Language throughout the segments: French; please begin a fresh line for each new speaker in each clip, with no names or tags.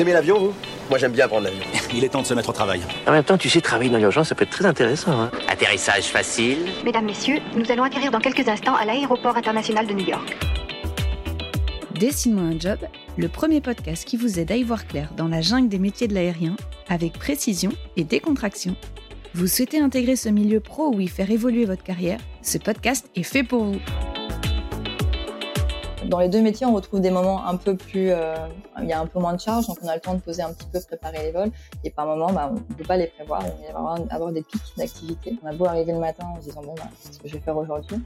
Vous aimez l'avion, vous? Moi, j'aime bien prendre l'avion.
Il est temps de se mettre au travail.
En même temps, tu sais, travailler dans l'urgence, ça peut être très intéressant. Hein.
Atterrissage facile.
Mesdames, Messieurs, nous allons atterrir dans quelques instants à l'aéroport international de New York.
Dessine-moi un job, le premier podcast qui vous aide à y voir clair dans la jungle des métiers de l'aérien, avec précision et décontraction. Vous souhaitez intégrer ce milieu pro ou y faire évoluer votre carrière? Ce podcast est fait pour vous.
Dans les deux métiers, on retrouve des moments un peu plus, euh, il y a un peu moins de charge, donc on a le temps de poser un petit peu, préparer les vols. Et par moments, bah, on ne peut pas les prévoir, on va avoir, avoir des pics d'activité. On a beau arriver le matin en se disant bon, bah, qu'est-ce que je vais faire aujourd'hui?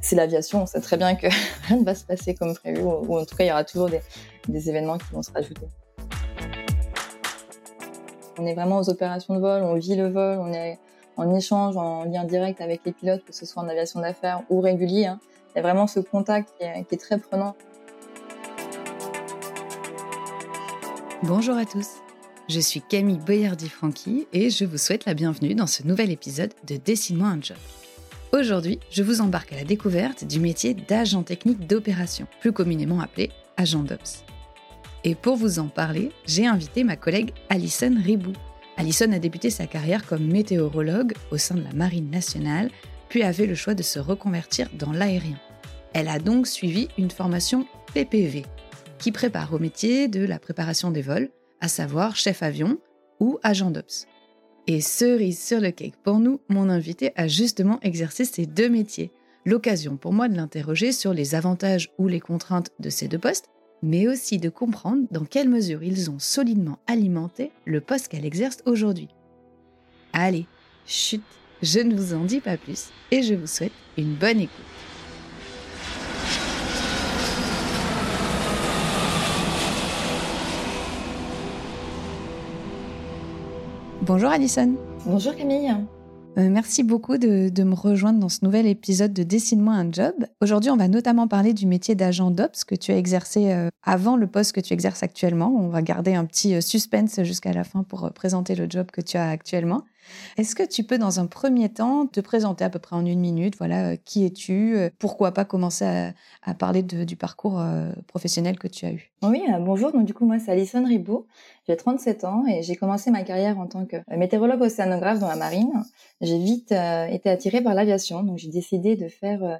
C'est l'aviation, on sait très bien que rien ne va se passer comme prévu, ou, en tout cas, il y aura toujours des, des événements qui vont se rajouter. On est vraiment aux opérations de vol, on vit le vol, on est en échange, en lien direct avec les pilotes, que ce soit en aviation d'affaires ou régulier. Hein. Il y a vraiment ce contact qui est, très prenant.
Bonjour à tous, je suis Camille Boyardi-Franqui et je vous souhaite la bienvenue dans ce nouvel épisode de Dessine-moi un job. Aujourd'hui, je vous embarque à la découverte du métier d'agent technique d'opération, plus communément appelé agent d'ops. Et pour vous en parler, j'ai invité ma collègue Alison Ribou. Alison a débuté sa carrière comme météorologue au sein de la Marine nationale puis avait le choix de se reconvertir dans l'aérien. Elle a donc suivi une formation PPV, qui prépare au métier de la préparation des vols, à savoir chef avion ou agent d'ops. Et cerise sur le cake pour nous, mon invité a justement exercé ces deux métiers. L'occasion pour moi de l'interroger sur les avantages ou les contraintes de ces deux postes, mais aussi de comprendre dans quelle mesure ils ont solidement alimenté le poste qu'elle exerce aujourd'hui. Allez, chut, je ne vous en dis pas plus et je vous souhaite une bonne écoute. Bonjour Alison.
Bonjour Camille.
Euh, merci beaucoup de, me rejoindre dans ce nouvel épisode de Dessine-moi un job. Aujourd'hui, on va notamment parler du métier d'agent d'Ops que tu as exercé euh, avant le poste que tu exerces actuellement. On va garder un petit euh, suspense jusqu'à la fin pour présenter le job que tu as actuellement. Est-ce que tu peux, dans un premier temps, te présenter à peu près en une minute Voilà, qui es-tu Pourquoi pas commencer à, parler du parcours professionnel que tu as eu?
Oui, bonjour. Donc, du coup, moi, c'est Alison Ribaud. J'ai 37 ans et j'ai commencé ma carrière en tant que météorologue océanographe dans la marine j'ai vite euh, été attirée par l'aviation. Donc, j'ai décidé de faire euh,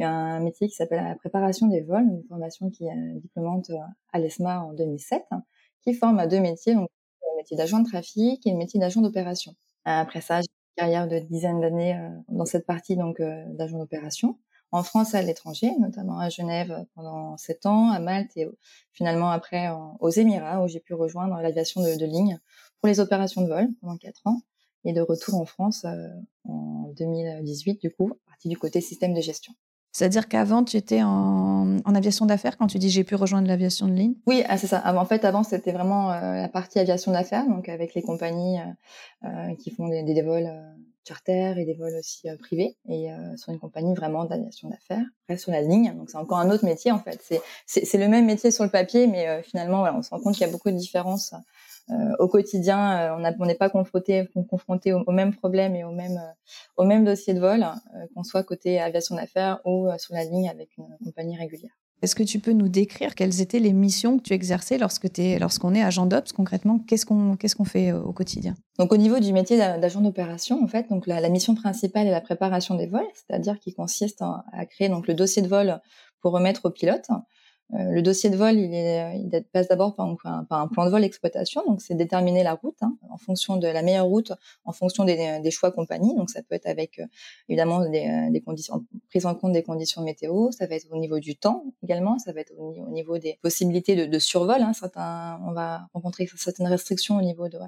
un métier qui s'appelle la préparation des vols, une formation qui est diplômante euh, à l'ESMA en 2007, hein, qui forme à deux métiers, donc le métier d'agent de trafic et le métier d'agent d'opération. Après ça, j'ai une carrière de dizaines d'années dans cette partie donc d'agent d'opération en France et à l'étranger, notamment à Genève pendant sept ans, à Malte et finalement après aux Émirats où j'ai pu rejoindre l'aviation de, ligne pour les opérations de vol pendant quatre ans et de retour en France euh, en 2018, du coup, partie du côté système de gestion.
C'est-à-dire qu'avant, tu étais en, aviation d'affaires quand tu dis j'ai pu rejoindre l'aviation de ligne
Oui, ah, c'est ça. en fait, avant, c'était vraiment euh, la partie aviation d'affaires, donc avec les compagnies euh, qui font des, vols charter et des vols aussi privés, et sur une compagnie vraiment d'aviation d'affaires. Après, sur la ligne, donc c'est encore un autre métier en fait. C'est le même métier sur le papier, mais finalement, on se rend compte qu'il y a beaucoup de différences euh, au quotidien, euh, on n'est pas confronté, confronté aux, mêmes problèmes et aux mêmes, euh, aux mêmes dossiers de vol, qu'on soit côté aviation d'affaires ou sur la ligne avec une compagnie régulière.
Est-ce que tu peux nous décrire quelles étaient les missions que tu exerçais lorsque es, lorsqu'on est agent d'ops concrètement? Qu'est-ce qu'on qu'est-ce qu'on fait au quotidien?
Donc au niveau du métier d'agent d'opération, en fait, donc la, mission principale est la préparation des vols, c'est-à-dire qui consiste à créer donc le dossier de vol pour remettre au pilote. Euh, le dossier de vol, il, est, il passe d'abord par, un plan de vol exploitation, donc c'est déterminer la route hein, en fonction de la meilleure route, en fonction des, des choix compagnie. Donc ça peut être avec euh, évidemment des, euh, conditions, prise en compte des conditions météo, ça va être au niveau du temps également, ça va être au, niveau des possibilités de, survol. Hein, on va rencontrer certaines restrictions au niveau de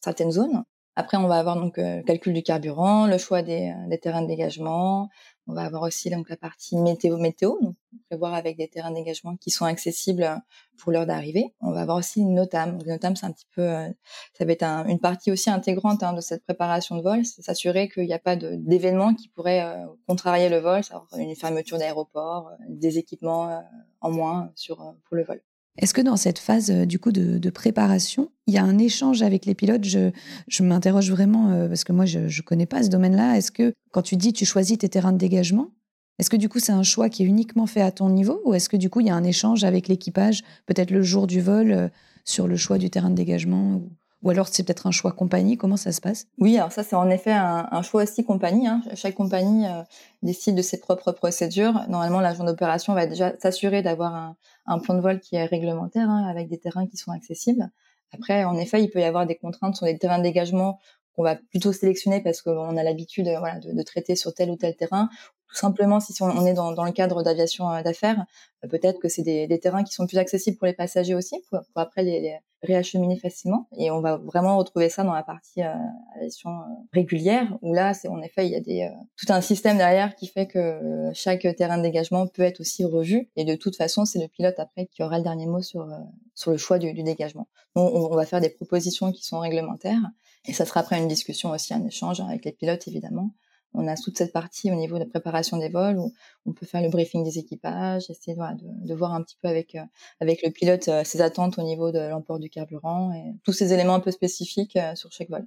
certaines zones. Après, on va avoir donc le calcul du carburant, le choix des terrains de dégagement, on va avoir aussi donc la partie météo météo, donc prévoir avec des terrains d'engagement qui sont accessibles euh, pour l'heure d'arrivée. On va avoir aussi une NOTAM. Le NOTAM, c'est un petit peu, euh, ça va être une partie aussi intégrante hein, de cette préparation de vol, c'est s'assurer qu'il n'y a pas d'événements qui pourraient euh, contrarier le vol, une fermeture d'aéroport, des équipements en moins sur pour le vol.
Est-ce que dans cette phase euh, du coup de, préparation, il y a un échange avec les pilotes? Je, m'interroge vraiment euh, parce que moi je ne connais pas ce domaine-là. Est-ce que quand tu dis tu choisis tes terrains de dégagement, Est-ce que du coup c'est un choix qui est uniquement fait à ton niveau ou est-ce que du coup il y a un échange avec l'équipage, peut-être le jour du vol, euh, sur le choix du terrain de dégagement alors c'est peut-être un choix compagnie Comment ça se passe?
Oui, alors ça c'est en effet un, choix aussi compagnie. Hein. Chaque compagnie euh, décide de ses propres procédures. Normalement, l'agent d'opération va déjà s'assurer d'avoir un, plan de vol qui est réglementaire hein, avec des terrains qui sont accessibles. Après, en effet, il peut y avoir des contraintes sur les terrains de dégagement qu'on va plutôt sélectionner parce qu'on a l'habitude de, traiter sur tel ou tel terrain tout simplement, si on est dans, le cadre d'aviation euh, d'affaires, euh, peut-être que c'est des, terrains qui sont plus accessibles pour les passagers aussi, pour, après les, réacheminer facilement. Et on va vraiment retrouver ça dans la partie euh, aviation régulière, où là, c'est en effet, il y a des, tout un système derrière qui fait que chaque terrain de dégagement peut être aussi revu. Et de toute façon, c'est le pilote après qui aura le dernier mot sur, sur le choix du, dégagement. On, on va faire des propositions qui sont réglementaires. Et ça sera après une discussion aussi, un échange avec les pilotes, évidemment, on a toute cette partie au niveau de la préparation des vols où on peut faire le briefing des équipages, essayer de, voir un petit peu avec euh, avec le pilote euh, ses attentes au niveau de l'emport du carburant et tous ces éléments un peu spécifiques euh, sur chaque vol.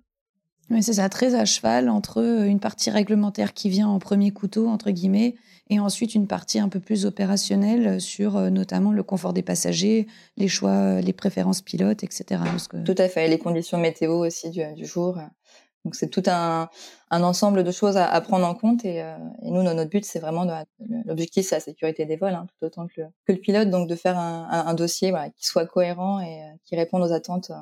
Oui, c'est ça, très à cheval entre une partie réglementaire qui vient en premier couteau, entre guillemets, et ensuite une partie un peu plus opérationnelle sur notamment le confort des passagers, les choix, les préférences pilotes, etc.
Tout à fait, les conditions météo aussi du, du jour. Donc c'est tout un, ensemble de choses à, prendre en compte et, euh, nous notre but c'est vraiment l'objectif c'est la sécurité des vols hein, tout autant que le, pilote donc de faire un, dossier qui soit cohérent et euh, qui réponde aux attentes euh,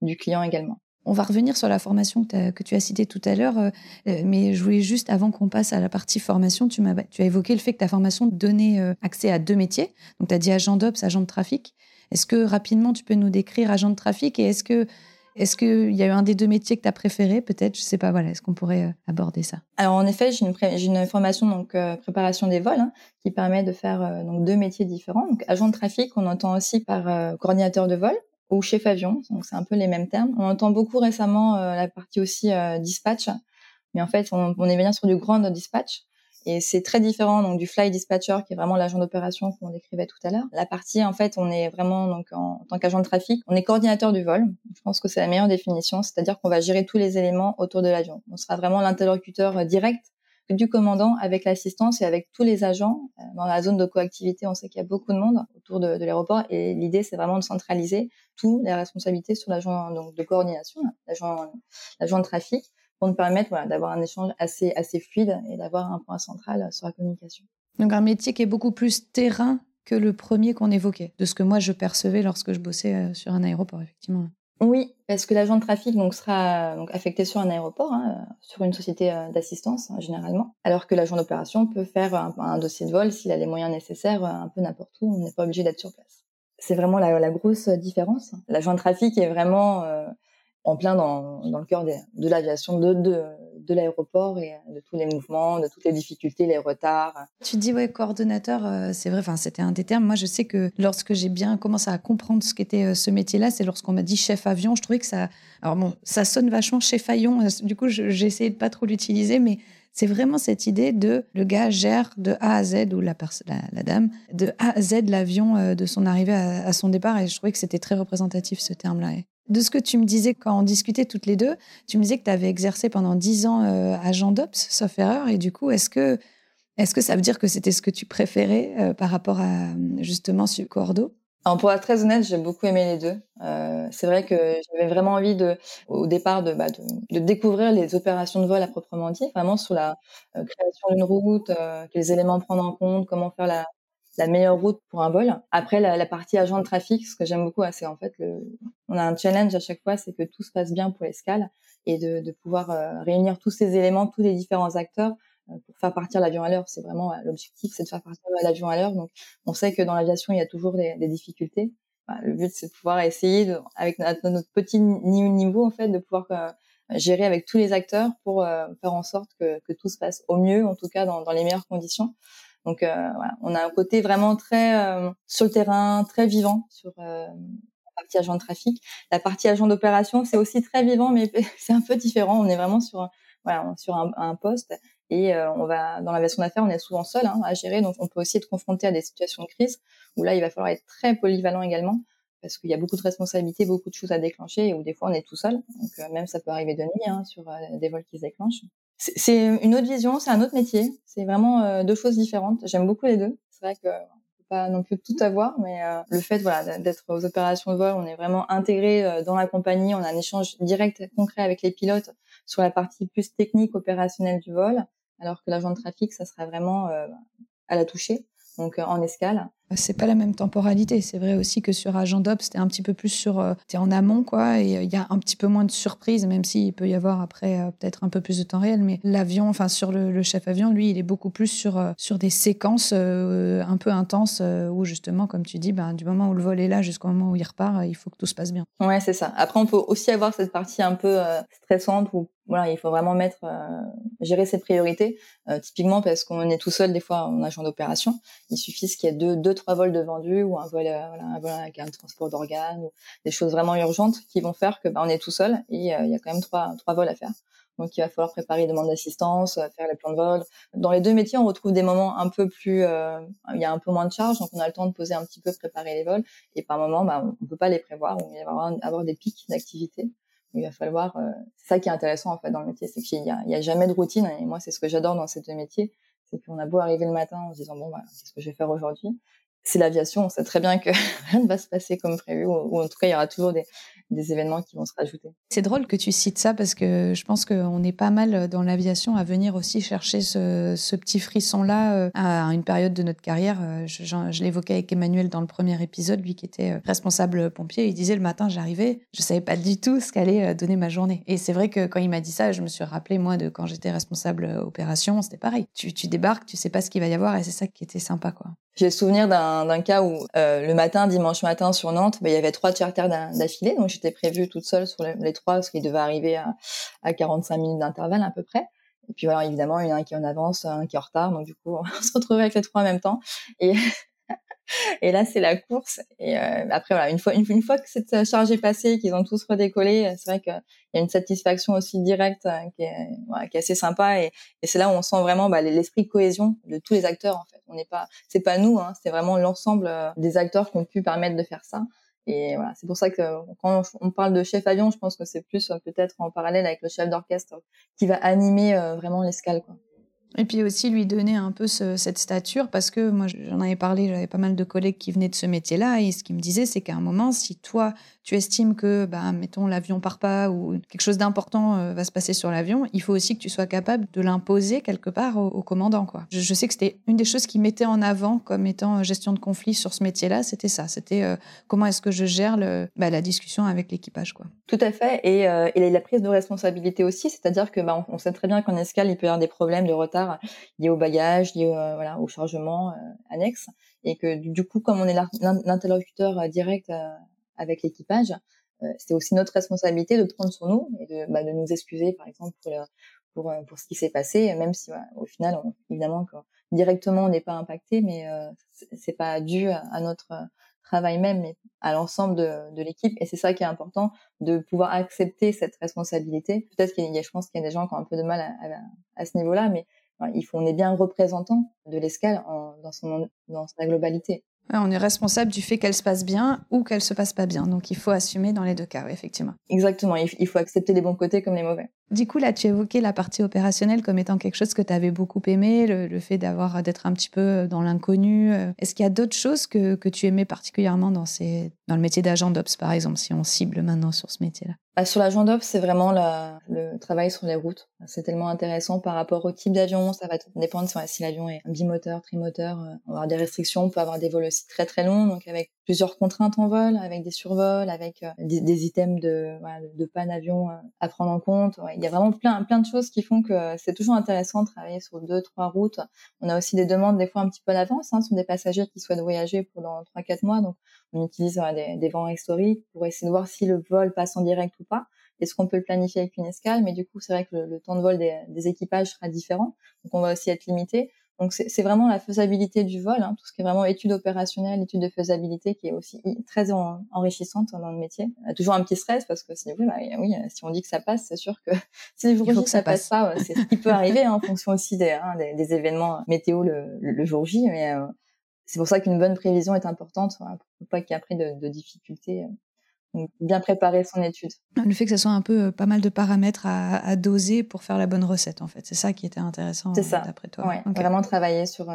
du client également.
On va revenir sur la formation que, que tu as citée tout à l'heure, mais je voulais juste, avant qu'on passe à la partie formation, tu, as, tu as évoqué le fait que ta formation donnait accès à deux métiers. Donc, tu as dit agent d'ops, agent de trafic. Est-ce que rapidement, tu peux nous décrire agent de trafic et est-ce que est-ce qu'il y a eu un des deux métiers que tu as préféré peut-être? Je sais pas, voilà, est-ce qu'on pourrait euh, aborder ça?
Alors en effet, j'ai une, formation donc euh, préparation des vols hein, qui permet de faire euh, donc deux métiers différents. Donc agent de trafic, on entend aussi par coordinateur de vol ou chef avion, donc c'est un peu les mêmes termes. On entend beaucoup récemment la partie aussi dispatch, mais en fait on, on est bien sur du grand dispatch. Et c'est très différent donc du fly dispatcher qui est vraiment l'agent d'opération qu'on décrivait tout à l'heure. La partie en fait, on est vraiment donc en, tant qu'agent de trafic, on est coordinateur du vol. Je pense que c'est la meilleure définition, c'est-à-dire qu'on va gérer tous les éléments autour de l'avion. On sera vraiment l'interlocuteur euh, direct du commandant avec l'assistance et avec tous les agents. Euh, dans la zone de coactivité, on sait qu'il y a beaucoup de monde autour de, l'aéroport et l'idée, c'est vraiment de centraliser toutes les responsabilités sur l'agent de coordination, l'agent de trafic pour nous permettre voilà, d'avoir un échange assez, assez fluide et d'avoir un point central sur la communication.
Donc un métier qui est beaucoup plus terrain que le premier qu'on évoquait, de ce que moi je percevais lorsque je bossais euh, sur un aéroport, effectivement.
Oui, parce que l'agent de trafic donc sera donc affecté sur un aéroport, hein, sur une société euh, d'assistance hein, généralement, alors que l'agent d'opération peut faire un, dossier de vol s'il a les moyens nécessaires, euh, un peu n'importe où, on n'est pas obligé d'être sur place. C'est vraiment la, la, grosse différence. L'agent de trafic est vraiment en plein dans, le cœur de l'aviation de, de, de l'aéroport et de tous les mouvements, de toutes les difficultés, les retards.
Tu dis ouais coordonnateur, euh, c'est vrai. Enfin, c'était un des termes. Moi, je sais que lorsque j'ai bien commencé à comprendre ce qu'était euh, ce métier-là, c'est lorsqu'on m'a dit chef avion. Je trouvais que ça, alors bon, ça sonne vachement chef avion. Euh, du coup, j'ai essayé de pas trop l'utiliser, mais c'est vraiment cette idée de le gars gère de A à Z ou la, la, dame de A à Z l'avion de son arrivée à, son départ et je trouvais que c'était très représentatif ce terme-là. De ce que tu me disais quand on discutait toutes les deux, tu me disais que tu avais exercé pendant dix ans euh, agent d'Ops, sauf erreur, et du coup, est-ce que, est que ça veut dire que c'était ce que tu préférais euh, par rapport à justement ce Cordo
alors pour être très honnête, j'ai beaucoup aimé les deux. Euh, c'est vrai que j'avais vraiment envie de, au départ, de, bah, de, découvrir les opérations de vol à proprement dit, vraiment sur la création d'une route, quels éléments prendre en compte, comment faire la, meilleure route pour un vol. Après, la, la partie agent de trafic, ce que j'aime beaucoup, c'est en fait, le, on a un challenge à chaque fois, c'est que tout se passe bien pour l'escale et de, de pouvoir euh, réunir tous ces éléments, tous les différents acteurs euh, pour faire partir l'avion à l'heure. C'est vraiment euh, l'objectif, c'est de faire partir l'avion à l'heure. Donc, on sait que dans l'aviation, il y a toujours des, des difficultés. le but, c'est de pouvoir essayer, de, avec notre, petit niveau, en fait, de pouvoir gérer avec tous les acteurs pour faire en sorte que, que, tout se passe au mieux, en tout cas dans, dans les meilleures conditions. Donc euh, voilà, on a un côté vraiment très euh, sur le terrain, très vivant sur euh, partie agent de trafic. La partie agent d'opération, c'est aussi très vivant, mais c'est un peu différent. On est vraiment sur voilà, sur un, poste et on va dans l'aviation d'affaires, on est souvent seul hein, à gérer, donc on peut aussi être confronté à des situations de crise où là, il va falloir être très polyvalent également parce qu'il y a beaucoup de responsabilités, beaucoup de choses à déclencher et où des fois on est tout seul. Donc même ça peut arriver de nuit hein, sur des vols qui se déclenchent. C'est une autre vision, c'est un autre métier. C'est vraiment deux choses différentes. J'aime beaucoup les deux. C'est vrai que pas non plus tout avoir, mais euh, le fait voilà d'être aux opérations de vol, on est vraiment intégré euh, dans la compagnie, on a un échange direct, concret avec les pilotes sur la partie plus technique opérationnelle du vol, alors que l'agent de trafic, ça serait vraiment euh, à la toucher, donc en escale.
C'est pas la même temporalité. C'est vrai aussi que sur Agent Dob, c'était un petit peu plus sur. Euh, tu es en amont, quoi, et euh, il y a un petit peu moins de surprises, même s'il peut y avoir après euh, peut-être un peu plus de temps réel. Mais l'avion, enfin, sur le, chef avion, lui, il est beaucoup plus sur, sur des séquences un peu intenses où, justement, comme tu dis, ben, du moment où le vol est là jusqu'au moment où il repart, il faut que tout se passe bien.
Ouais, c'est ça. Après, on peut aussi avoir cette partie un peu stressante où voilà, il faut vraiment mettre, gérer ses priorités. typiquement parce qu'on est tout seul des fois en agent d'opération. Il suffit qu'il y ait deux, deux trois vols de vendus ou un vol, euh, voilà, un vol avec un transport d'organes ou des choses vraiment urgentes qui vont faire que bah, on est tout seul et euh, il y a quand même trois, trois vols à faire. Donc il va falloir préparer des demandes d'assistance, euh, faire les plans de vol. Dans les deux métiers, on retrouve des moments un peu plus, il y a un peu moins de charge, donc on a le temps de poser un petit peu, préparer les vols. Et par moment, bah, on peut pas les prévoir, il va avoir, des pics d'activité. Il va falloir, c'est ça qui est intéressant en fait dans le métier, c'est qu'il y a, a jamais de routine. Et moi, c'est ce que j'adore dans ces deux métiers, c'est qu'on a beau arriver le matin en se disant bon, bah, qu'est-ce que je vais faire aujourd'hui? C'est l'aviation, on sait très bien que rien ne va se passer comme prévu, ou, en tout cas, il y aura toujours des, événements qui vont se rajouter.
C'est drôle que tu cites ça parce que je pense qu'on est pas mal dans l'aviation à venir aussi chercher ce, petit frisson-là euh, à une période de notre carrière. Euh, je, je, l'évoquais avec Emmanuel dans le premier épisode, lui qui était euh, responsable pompier. Il disait le matin, j'arrivais, je savais pas du tout ce qu'allait donner ma journée. Et c'est vrai que quand il m'a dit ça, je me suis rappelé, moi, de quand j'étais responsable opération, c'était pareil. Tu, tu débarques, tu sais pas ce qu'il va y avoir et c'est ça qui était sympa, quoi.
J'ai le souvenir d'un cas où le matin, dimanche matin sur Nantes, bah, il y avait trois charters d'affilée, donc j'étais prévue toute seule sur les, trois parce qu'il devait arriver à, à 45 minutes d'intervalle à peu près. Et puis voilà, évidemment, il y en a un qui est en avance, un qui est en retard, donc du coup, on se retrouvait avec les trois en même temps. Et et là, c'est la course. Et euh, après, voilà, une fois, une, fois que cette charge est passée, qu'ils ont tous redécollé, c'est vrai qu'il y a une satisfaction aussi directe euh, qui, est, voilà, qui est assez sympa. Et, c'est là où on sent vraiment bah, l'esprit de cohésion de tous les acteurs. En fait, on n'est pas, c'est pas nous, hein, c'est vraiment l'ensemble euh, des acteurs qui ont pu permettre de faire ça. Et voilà, c'est pour ça que quand on parle de chef avion, je pense que c'est plus euh, peut-être en parallèle avec le chef d'orchestre qui va animer euh, vraiment l'escale. Quoi.
Et puis aussi lui donner un peu cette stature, parce que moi j'en avais parlé, j'avais pas mal de collègues qui venaient de ce métier-là, et ce qu'ils me disaient, c'est qu'à un moment, si toi tu estimes que, bah, mettons, l'avion part pas ou quelque chose d'important euh, va se passer sur l'avion, il faut aussi que tu sois capable de l'imposer quelque part au, commandant. Quoi. Je, sais que c'était une des choses qui mettait en avant comme étant euh, gestion de conflit sur ce métier-là, c'était ça. C'était euh, comment est-ce que je gère le, bah, la discussion avec l'équipage. Quoi.
Tout à fait. Et, et la prise de responsabilité aussi, c'est-à-dire que bah, on, sait très bien qu'en escale, il peut y avoir des problèmes de retard liés au bagage, liés voilà, au chargement annexe. Et que du coup, comme on est l'interlocuteur direct avec l'équipage, euh, c'était aussi notre responsabilité de prendre sur nous et de, bah, de nous excuser, par exemple, pour, pour, euh, pour ce qui s'est passé, même si au final, évidemment, directement, on n'est pas impacté, mais euh, c'est pas dû à, notre travail même, mais à l'ensemble de, de l'équipe. Et c'est ça qui est important, de pouvoir accepter cette responsabilité. Peut-être qu'il y a, je pense qu'il y a des gens qui ont un peu de mal à, à, ce niveau-là, mais il faut, on est bien représentant de l'escale dans son, dans sa globalité
on est responsable du fait qu'elle se passe bien ou qu'elle se passe pas bien. Donc il faut assumer dans les deux cas, effectivement.
Exactement, il faut accepter les bons côtés comme les mauvais.
Du coup, là, tu évoquais la partie opérationnelle comme étant quelque chose que tu avais beaucoup aimé, le, fait d'avoir d'être un petit peu dans l'inconnu. Est-ce qu'il y a d'autres choses que, que, tu aimais particulièrement dans, ces, dans le métier d'agent d'Ops, par exemple, si on cible maintenant sur ce métier-là?
Bah, Sur l'agent d'Ops, c'est vraiment le travail sur les routes. C'est tellement intéressant par rapport au type d'avion. Ça va dépendre si l'avion est bimoteur, trimoteur. Euh, on va avoir des restrictions, on peut avoir des vols aussi très très longs, donc avec plusieurs contraintes en vol, avec des survols, avec euh, des, items de, voilà, de panne avion euh, à prendre en compte. Il y a vraiment plein, de choses qui font que c'est toujours intéressant de travailler sur deux, trois routes. On a aussi des demandes des fois un petit peu à l'avance. Hein, ce sont des passagers qui souhaitent voyager pendant trois, quatre mois. Donc, on utilise des, des vents historiques pour essayer de voir si le vol passe en direct ou pas. Est-ce qu'on peut le planifier avec une escale? Mais du coup, c'est vrai que le, temps de vol des, des équipages sera différent. Donc, on va aussi être limité. Donc c'est vraiment la faisabilité du vol, hein, tout ce qui est vraiment étude opérationnelle, étude de faisabilité, qui est aussi très enrichissante dans le métier. A toujours un petit stress parce que si, oui, bah, oui, si on dit que ça passe, c'est sûr que si le jour J ça, passe pas, c'est ce qui peut arriver hein, en fonction aussi des, hein, des, des, événements météo le, le, jour J. Mais euh, c'est pour ça qu'une bonne prévision est importante pour pas qu'il y ait après de, de difficultés. Bien préparer son étude.
Le fait que ce soit un peu pas mal de paramètres à, doser pour faire la bonne recette, en fait. C'est ça qui était intéressant d'après toi.
Ouais, Vraiment travailler sur,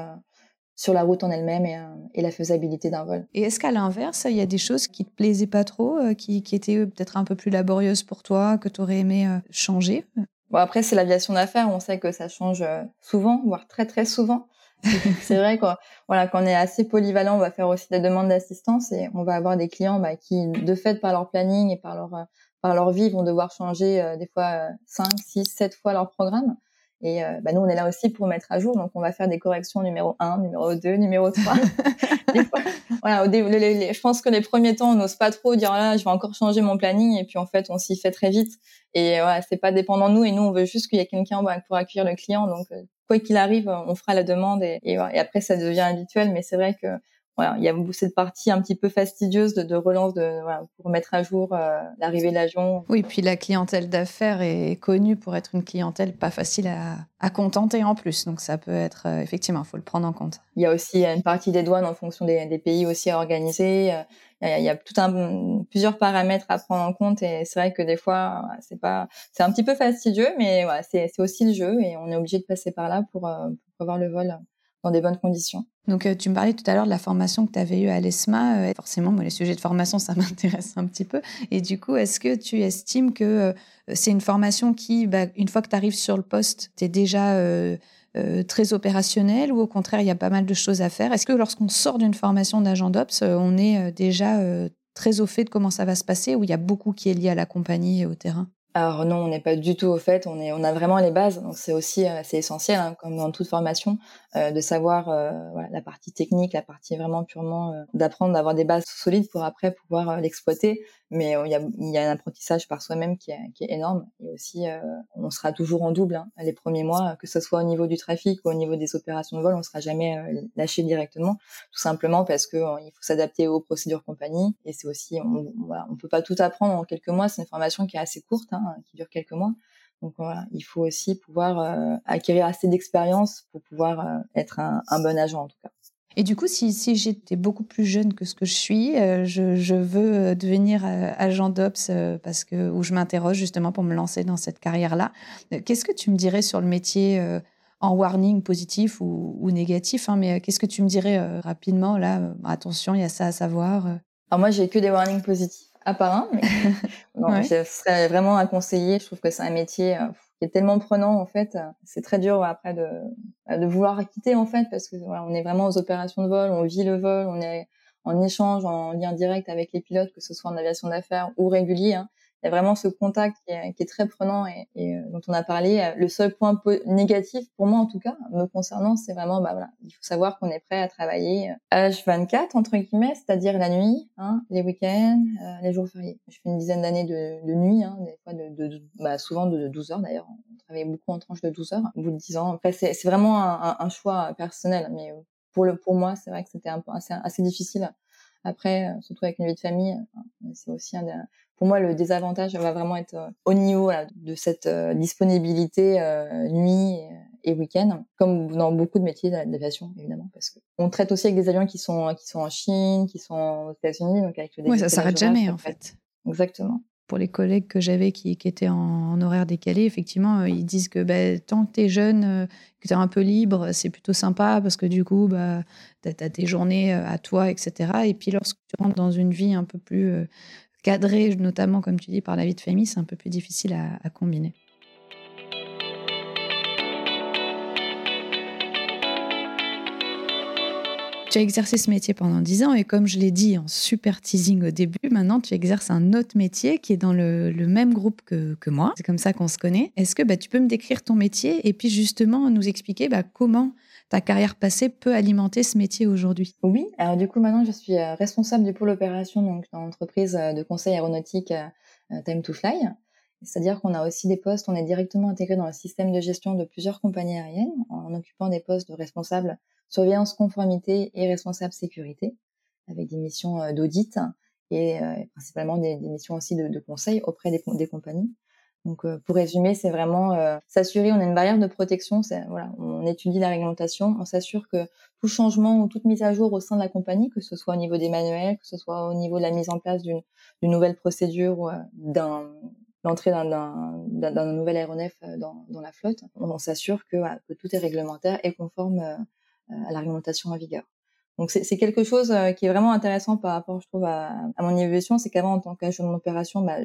sur la route en elle-même et, et, la faisabilité d'un vol.
Et est-ce qu'à l'inverse, il y a des choses qui te plaisaient pas trop, qui, qui, étaient peut-être un peu plus laborieuses pour toi, que tu aurais aimé changer?
Bon, après, c'est l'aviation d'affaires. On sait que ça change souvent, voire très, très souvent. c'est vrai qu'on voilà, qu'on est assez polyvalent, on va faire aussi des demandes d'assistance et on va avoir des clients bah, qui, de fait, par leur planning et par leur, par leur vie, vont devoir changer euh, des fois 5, 6, 7 fois leur programme. Et euh, bah, nous, on est là aussi pour mettre à jour. Donc, on va faire des corrections numéro 1, numéro 2, numéro 3. voilà, au je pense que les premiers temps, on n'ose pas trop dire, là, je vais encore changer mon planning. Et puis, en fait, on s'y fait très vite. Et voilà, c'est pas dépendant de nous. Et nous, on veut juste qu'il y ait quelqu'un bah, pour accueillir le client. Donc, euh, quoi qu'il arrive, on fera la demande. Et, et, et après, ça devient habituel. Mais c'est vrai que voilà, il y a cette partie un petit peu fastidieuse de, de relance de, voilà, pour mettre à jour euh, l'arrivée de l'avion.
Oui, puis la clientèle d'affaires est connue pour être une clientèle pas facile à, à contenter en plus. Donc ça peut être, euh, effectivement, il faut le prendre en compte.
Il y a aussi une partie des douanes en fonction des, des pays aussi à organiser. Euh, il y, a, plusieurs paramètres à prendre en compte et c'est vrai que des fois, c'est pas, c'est un petit peu fastidieux, mais c'est aussi le jeu et on est obligé de passer par là pour, pour avoir le vol dans des bonnes conditions.
Donc, euh, tu me parlais tout à l'heure de la formation que tu avais eue à l'ESMA. Euh, forcément, moi, les sujets de formation, ça m'intéresse un petit peu. Et du coup, est-ce que tu estimes que euh, c'est une formation qui, bah, une fois que tu arrives sur le poste, tu es déjà très opérationnel ou au contraire, il y a pas mal de choses à faire Est-ce que lorsqu'on sort d'une formation d'agent d'Ops, on est déjà très au fait de comment ça va se passer ou il y a beaucoup qui est lié à la compagnie et au terrain?
Alors non, on n'est pas du tout au fait. On est, on a vraiment les bases. Donc c'est aussi, c'est essentiel, hein, comme dans toute formation, euh, de savoir euh, la partie technique, la partie vraiment purement euh, d'apprendre, d'avoir des bases solides pour après pouvoir l'exploiter. Mais il y a, y, a, un apprentissage par soi-même qui est, qui est, énorme. Et aussi, on sera toujours en double hein, les premiers mois, que ce soit au niveau du trafic ou au niveau des opérations de vol, on sera jamais lâché directement, tout simplement parce que il faut s'adapter aux procédures compagnie. Et c'est aussi, on, voilà, on peut pas tout apprendre en quelques mois. C'est une formation qui est assez courte, hein, qui dure quelques mois. Donc voilà, il faut aussi pouvoir euh, acquérir assez d'expérience pour pouvoir euh, être un, un, bon agent en tout cas.
Et du coup, si, si j'étais beaucoup plus jeune que ce que je suis, euh, je, je, veux devenir agent d'Ops parce que où je m'interroge justement pour me lancer dans cette carrière-là. Qu'est-ce que tu me dirais sur le métier en warning positif ou, ou négatif hein, Mais qu'est-ce que tu me dirais rapidement là Attention, il y a ça à savoir.
Alors moi, j'ai que des warnings positifs à part un, mais non, ce serait vraiment à conseiller. Je trouve que c'est un métier euh, qui est tellement prenant en fait. C'est très dur après de, de vouloir quitter en fait parce que on est vraiment aux opérations de vol, on vit le vol, on est en échange, en lien direct avec les pilotes, que ce soit en aviation d'affaires ou régulier. Hein il y a vraiment ce contact qui est, très prenant et, euh, dont on a parlé. Le seul point négatif, pour moi en tout cas, me concernant, c'est vraiment, bah voilà, il faut savoir qu'on est prêt à travailler H24 entre guillemets, c'est-à-dire la nuit, hein, les week-ends, euh, les jours fériés. Je fais une dizaine d'années de, nuit, hein, des fois de, bah, souvent de 12 heures d'ailleurs. On travaille beaucoup en tranche de 12 heures, au bout de 10 ans. Après, c'est vraiment un, choix personnel, mais pour le pour moi, c'est vrai que c'était un assez, assez difficile. Après, surtout avec une vie de famille, c'est aussi un, pour moi, le désavantage va vraiment être euh, au niveau de cette euh, disponibilité euh, nuit et week-end, comme dans beaucoup de métiers d'aviation, évidemment, parce qu'on traite aussi avec des avions qui sont qui sont en Chine, qui sont aux États-Unis, donc avec
le Oui, ça s'arrête jamais en fait.
Exactement.
Pour les collègues que j'avais qui, qui, étaient en, horaire décalé, effectivement, ils disent que bah, tant que tu es jeune, que tu es un peu libre, c'est plutôt sympa parce que du coup, bah, tu as, tes journées à toi, etc. Et puis lorsque tu rentres dans une vie un peu plus cadré, notamment, comme tu dis, par la vie de famille, c'est un peu plus difficile à, combiner. Tu as exercé ce métier pendant 10 ans et comme je l'ai dit en super teasing au début, maintenant tu exerces un autre métier qui est dans le, même groupe que, moi. C'est comme ça qu'on se connaît. Est-ce que bah, tu peux me décrire ton métier et puis justement nous expliquer bah, comment ta carrière passée peut alimenter ce métier aujourd'hui?
Oui, alors du coup maintenant je suis euh, responsable du pôle opération donc dans l'entreprise euh, de conseil aéronautique euh, Time to Fly. C'est-à-dire qu'on a aussi des postes, on est directement intégré dans le système de gestion de plusieurs compagnies aériennes en occupant des postes de responsable surveillance conformité et responsable sécurité avec des missions d'audit et principalement des, missions aussi de, conseil auprès des, des compagnies. Donc, euh, pour résumer, c'est vraiment euh, s'assurer, on a une barrière de protection. Voilà, on étudie la réglementation, on s'assure que tout changement ou toute mise à jour au sein de la compagnie, que ce soit au niveau des manuels, que ce soit au niveau de la mise en place d'une nouvelle procédure ou d'un l'entrée d'un nouvel aéronef dans, dans la flotte, on, s'assure que, que, tout est réglementaire et conforme à la réglementation en vigueur. Donc c'est quelque chose euh, qui est vraiment intéressant par rapport, je trouve, à, à mon évolution, c'est qu'avant en tant qu'agent d'opération, bah,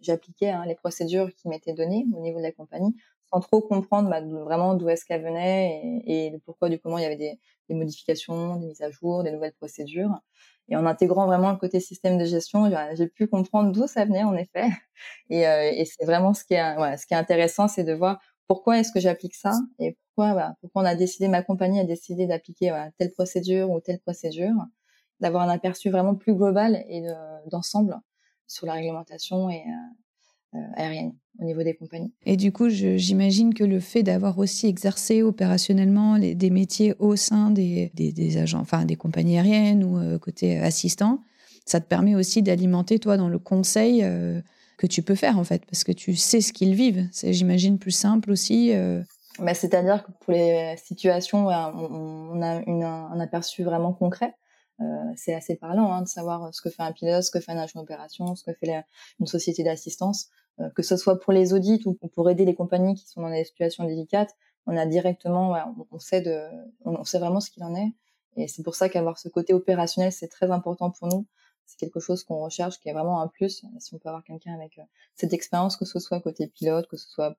j'appliquais hein, les procédures qui m'étaient données au niveau de la compagnie, sans trop comprendre bah, vraiment d'où est-ce qu'elles venaient et, et pourquoi du comment il y avait des, des, modifications, des mises à jour, des nouvelles procédures. Et en intégrant vraiment le côté système de gestion, j'ai pu comprendre d'où ça venait en effet. Et, euh, et c'est vraiment ce qui est, ouais, ce qui est intéressant, c'est de voir pourquoi est-ce que j'applique ça et pourquoi, pourquoi on a décidé, ma compagnie a décidé d'appliquer telle procédure ou telle procédure, d'avoir un aperçu vraiment plus global et d'ensemble sur la réglementation et, euh, euh, aérienne au niveau des compagnies.
Et du coup, j'imagine que le fait d'avoir aussi exercé opérationnellement des métiers au sein des, des, agents, enfin des compagnies aériennes ou euh, côté assistant, ça te permet aussi d'alimenter toi dans le conseil que tu peux faire en fait, parce que tu sais ce qu'ils vivent. C'est, j'imagine, plus simple aussi. Euh.
Bah, c'est-à-dire que pour les situations, on, a une, un aperçu vraiment concret. Euh, c'est assez parlant hein, de savoir ce que fait un pilote, ce que fait un agent d'opération, ce que fait une société d'assistance. Euh, que ce soit pour les audits ou pour aider les compagnies qui sont dans des situations délicates, on a directement, on, sait de, on sait vraiment ce qu'il en est. Et c'est pour ça qu'avoir ce côté opérationnel, c'est très important pour nous c'est quelque chose qu'on recherche qui est vraiment un plus. Si on peut avoir quelqu'un avec euh, cette expérience, que ce soit côté pilote, que ce soit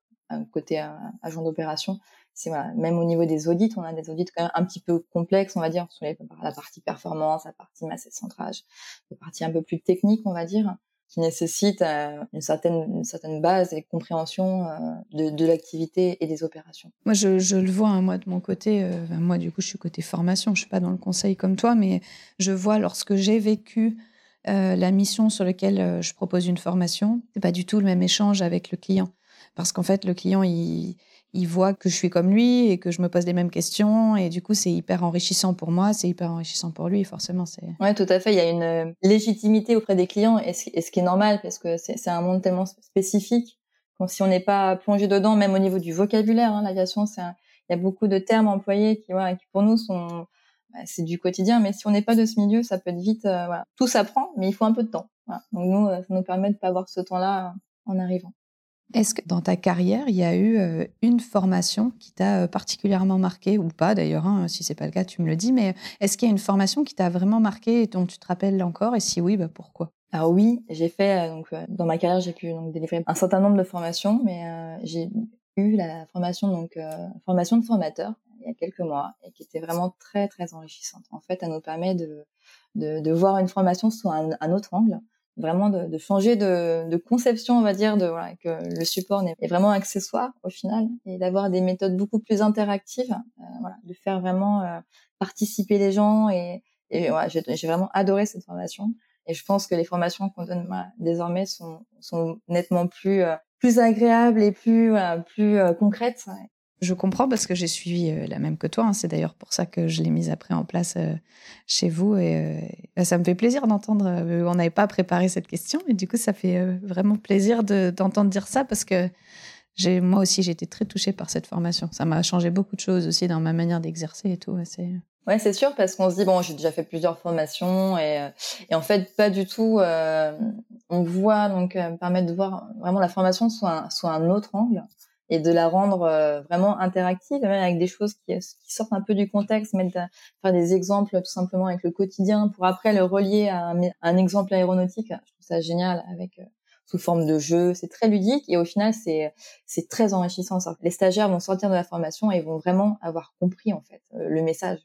côté euh, agent d'opération, c'est même au niveau des audits, on a des audits quand même un petit peu complexes, on va dire, sur la partie performance, la partie masse et centrage, la partie un peu plus technique, on va dire, qui nécessite euh, une certaine une certaine base et compréhension de, l'activité et des opérations.
Moi, je, je le vois, hein, moi de mon côté, moi du coup, je suis côté formation, je suis pas dans le conseil comme toi, mais je vois lorsque j'ai vécu euh, la mission sur laquelle euh, je propose une formation, c'est pas du tout le même échange avec le client. Parce qu'en fait, le client, il, voit que je suis comme lui et que je me pose les mêmes questions. Et du coup, c'est hyper enrichissant pour moi, c'est hyper enrichissant pour lui, forcément.
Ouais, tout à fait. Il y a une euh, légitimité auprès des clients, et ce, qui est normal, parce que c'est un monde tellement spécifique. Si on n'est pas plongé dedans, même au niveau du vocabulaire, hein, l'aviation, il y a beaucoup de termes employés qui, qui pour nous sont c'est du quotidien. Mais si on n'est pas de ce milieu, ça peut être vite. Euh, voilà. Tout s'apprend, mais il faut un peu de temps. Voilà. Donc nous, euh, ça nous permet de pas avoir ce temps-là euh, en arrivant.
Est-ce que dans ta carrière, il y a eu une formation qui t'a particulièrement marqué ou pas d'ailleurs hein, Si c'est pas le cas, tu me le dis. Mais est-ce qu'il y a une formation qui t'a vraiment marqué et dont tu te rappelles encore Et si oui, bah pourquoi?
Alors oui, j'ai fait donc dans ma carrière, j'ai pu donc délivrer un certain nombre de formations, mais j'ai eu la formation donc formation de formateur il y a quelques mois et qui était vraiment très très enrichissante. En fait, elle nous permet de, de, voir une formation sous un, autre angle, vraiment de, changer de, conception, on va dire, de que le support est vraiment accessoire au final et d'avoir des méthodes beaucoup plus interactives, euh, de faire vraiment euh, participer les gens et, j'ai vraiment adoré cette formation. Et je pense que les formations qu'on donne désormais sont, sont nettement plus euh, plus agréables et plus plus concrètes
je comprends parce que j'ai suivi euh, la même que toi. Hein. C'est d'ailleurs pour ça que je l'ai mise après en place euh, chez vous. Et euh, bah, ça me fait plaisir d'entendre. on n'avait pas préparé cette question. Et du coup, ça fait vraiment plaisir d'entendre dire ça parce que moi aussi, j'ai été très touchée par cette formation. Ça m'a changé beaucoup de choses aussi dans ma manière d'exercer et tout.
Ouais, c'est sûr, parce qu'on se dit, bon, j'ai déjà fait plusieurs formations et, en fait, pas du tout. on voit, donc, permettre de voir vraiment la formation sous un, sous un autre angle et de la rendre euh, vraiment interactive, même avec des choses qui, sortent un peu du contexte, mettre faire des exemples tout simplement avec le quotidien pour après le relier à un, un exemple aéronautique. Je trouve ça génial avec euh, sous forme de jeu. C'est très ludique et au final c'est c'est très enrichissant. Les stagiaires vont sortir de la formation et vont vraiment avoir compris en fait euh, le message.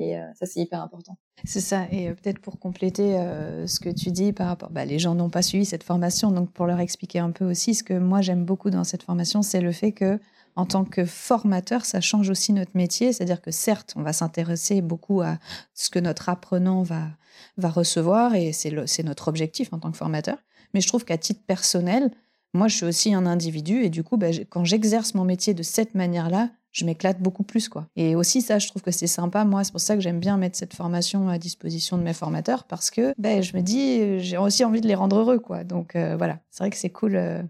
Et euh, ça, c'est hyper important.
C'est ça. Et euh, peut-être pour compléter euh, ce que tu dis par rapport, bah, les gens n'ont pas suivi cette formation, donc pour leur expliquer un peu aussi, ce que moi j'aime beaucoup dans cette formation, c'est le fait que en tant que formateur, ça change aussi notre métier. C'est-à-dire que certes, on va s'intéresser beaucoup à ce que notre apprenant va, va recevoir, et c'est notre objectif en tant que formateur. Mais je trouve qu'à titre personnel, moi, je suis aussi un individu, et du coup, bah, quand j'exerce mon métier de cette manière-là, je m'éclate beaucoup plus quoi. Et aussi ça, je trouve que c'est sympa. Moi, c'est pour ça que j'aime bien mettre cette formation à disposition de mes formateurs parce que ben, je me dis, j'ai aussi envie de les rendre heureux quoi. Donc euh, voilà, c'est vrai que c'est cool. Euh,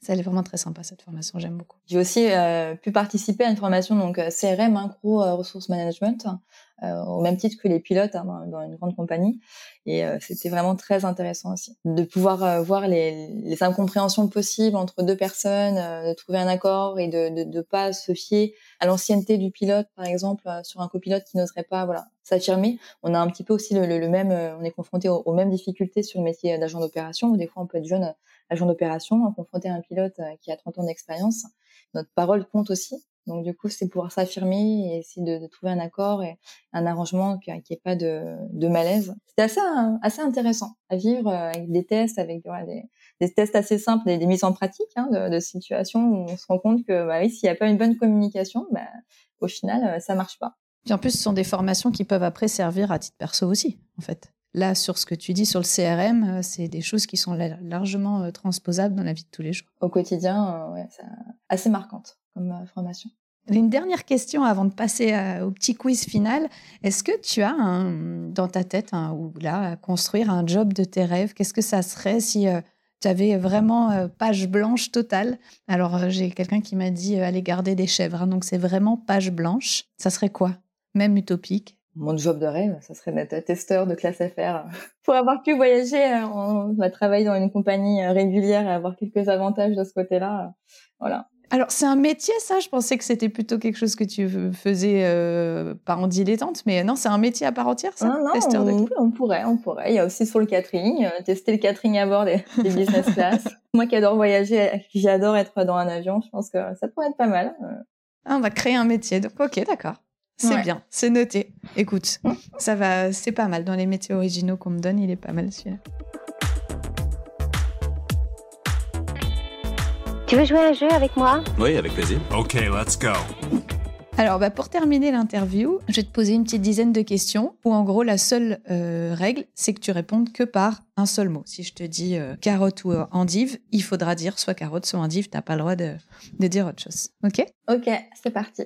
Ça, elle est vraiment très sympa cette formation, j'aime beaucoup.
J'ai aussi euh, pu participer à une formation donc CRM, hein, Ressources Management, euh, au même titre que les pilotes hein, dans, une grande compagnie. Et c'était vraiment très intéressant aussi de pouvoir voir les, incompréhensions possibles entre deux personnes, de trouver un accord et de ne pas se fier à l'ancienneté du pilote, par exemple, sur un copilote qui n'oserait pas voilà s'affirmer. On a un petit peu aussi le, même, on est confronté aux, mêmes difficultés sur le métier d'agent d'opération où des fois on peut être jeune agent d'opération, confronté à un pilote euh, qui a 30 ans d'expérience, notre parole compte aussi. Donc du coup, c'est pouvoir s'affirmer et essayer de, trouver un accord et un arrangement qui n'ait pas de, de malaise. C'était assez assez intéressant à vivre euh, avec des tests, avec des, des, tests assez simples, des, des mises en pratique hein, de, de, situations où on se rend compte que bah oui, s'il n'y a pas une bonne communication, bah, au final, euh, ça marche pas.
Puis en plus, ce sont des formations qui peuvent après servir à titre perso aussi, en fait. Là, sur ce que tu dis sur le CRM, euh, c'est des choses qui sont largement transposables dans la vie de tous les jours.
Au quotidien, ouais, assez marquante comme formation.
Une dernière question avant de passer au petit quiz final. Est-ce que tu as un, dans ta tête ou là à construire un job de tes rêves? Qu'est-ce que ça serait si tu avais vraiment page blanche totale? Alors j'ai quelqu'un qui m'a dit aller garder des chèvres, hein, donc c'est vraiment page blanche. Ça serait quoi? Même utopique?
Mon job de rêve, ça serait d'être testeur de classe FR. Pour avoir pu voyager, euh, on va travailler dans une compagnie euh, régulière et avoir quelques avantages de ce côté-là. Euh, voilà.
Alors, c'est un métier, ça? Je pensais que c'était plutôt quelque chose que tu faisais euh, pas en dilettante, mais non, c'est un métier à part entière, ça?
Non, non, on, pourrait, on pourrait. Il y a aussi sur le catering, tester le catering à bord des, business class. Moi qui adore voyager, j'adore être dans un avion, je pense que ça pourrait être pas mal.
Ah, on va créer un métier, donc ok, d'accord. C'est bien, c'est noté. Écoute, ça va, c'est pas mal. Dans les métiers originaux qu'on me donne, il est pas mal celui-là.
Tu veux jouer à un jeu avec moi?
Oui, avec plaisir.
Ok, let's go.
Alors, bah, pour terminer l'interview, je vais te poser une petite dizaine de questions où, en gros, la seule euh, règle, c'est que tu répondes que par un seul mot. Si je te dis euh, carotte ou euh, endive, il faudra dire soit carotte, soit endive. T'as pas le droit de, de dire autre chose. Ok?
Ok, c'est parti.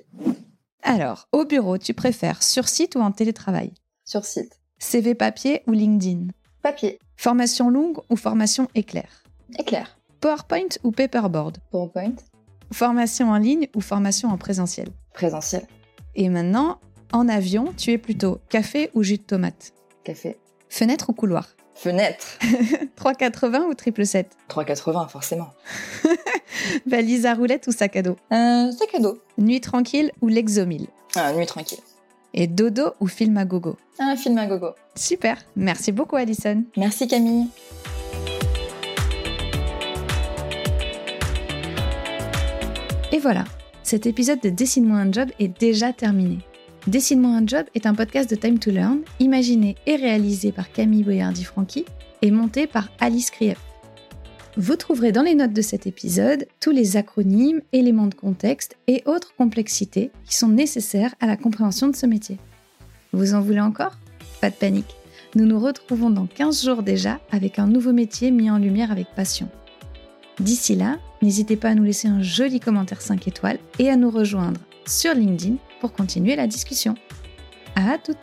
Alors, au bureau, tu préfères sur site ou en télétravail?
Sur site.
CV papier ou LinkedIn?
Papier.
Formation longue ou formation éclair?
Éclair.
PowerPoint ou paperboard
PowerPoint.
Formation en ligne ou formation en présentiel
Présentiel.
Et maintenant, en avion, tu es plutôt café ou jus de tomate
Café.
Fenêtre ou couloir
Fenêtre.
3,80 ou triple 7
3,80 forcément.
Valise à roulette ou sac à dos
euh, Sac à dos.
Nuit tranquille ou l'exomile
ah, Nuit tranquille.
Et dodo ou film à gogo
Un film à gogo.
Super. Merci beaucoup Alison.
Merci Camille.
Et voilà, cet épisode de Dessine-moi un job est déjà terminé. Dessine-moi un job est un podcast de Time to Learn, imaginé et réalisé par Camille Boyardi-Franqui et monté par Alice Krief. Vous trouverez dans les notes de cet épisode tous les acronymes, éléments de contexte et autres complexités qui sont nécessaires à la compréhension de ce métier. Vous en voulez encore? Pas de panique. Nous nous retrouvons dans 15 jours déjà avec un nouveau métier mis en lumière avec passion. D'ici là, n'hésitez pas à nous laisser un joli commentaire 5 étoiles et à nous rejoindre sur LinkedIn pour continuer la discussion. À toutes